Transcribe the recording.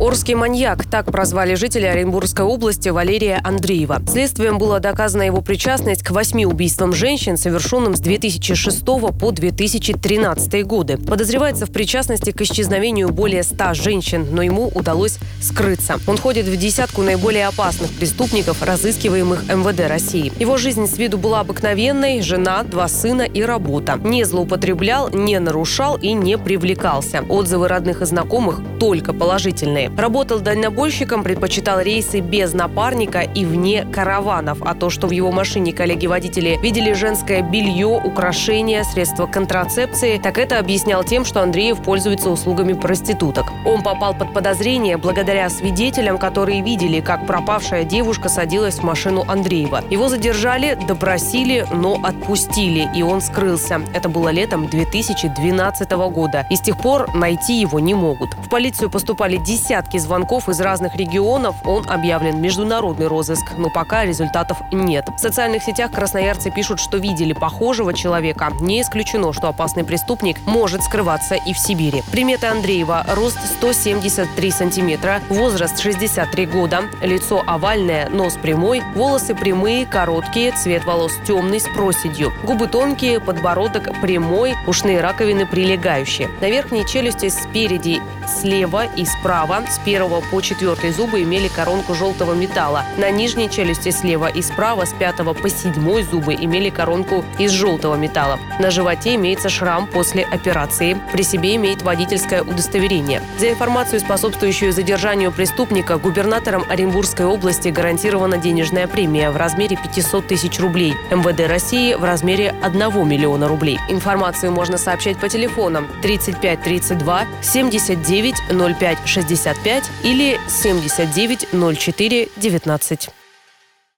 Орский маньяк – так прозвали жители Оренбургской области Валерия Андреева. Следствием была доказана его причастность к восьми убийствам женщин, совершенным с 2006 по 2013 годы. Подозревается в причастности к исчезновению более 100 женщин, но ему удалось скрыться. Он входит в десятку наиболее опасных преступников, разыскиваемых МВД России. Его жизнь с виду была обыкновенной – жена, два сына и работа. Не злоупотреблял, не нарушал и не привлекался. Отзывы родных и знакомых только положительные. Работал дальнобойщиком, предпочитал рейсы без напарника и вне караванов. А то, что в его машине коллеги-водители видели женское белье, украшения, средства контрацепции, так это объяснял тем, что Андреев пользуется услугами проституток. Он попал под подозрение благодаря свидетелям, которые видели, как пропавшая девушка садилась в машину Андреева. Его задержали, допросили, но отпустили, и он скрылся. Это было летом 2012 года. И с тех пор найти его не могут. В полицию поступали десятки десятки звонков из разных регионов. Он объявлен международный розыск, но пока результатов нет. В социальных сетях красноярцы пишут, что видели похожего человека. Не исключено, что опасный преступник может скрываться и в Сибири. Приметы Андреева. Рост 173 сантиметра, возраст 63 года, лицо овальное, нос прямой, волосы прямые, короткие, цвет волос темный с проседью, губы тонкие, подбородок прямой, ушные раковины прилегающие. На верхней челюсти спереди, слева и справа с первого по четвертый зубы имели коронку желтого металла. На нижней челюсти слева и справа с пятого по седьмой зубы имели коронку из желтого металла. На животе имеется шрам после операции. При себе имеет водительское удостоверение. За информацию, способствующую задержанию преступника, губернатором Оренбургской области гарантирована денежная премия в размере 500 тысяч рублей. МВД России в размере 1 миллиона рублей. Информацию можно сообщать по телефонам 35 32 79 05 65 или 79 04 19.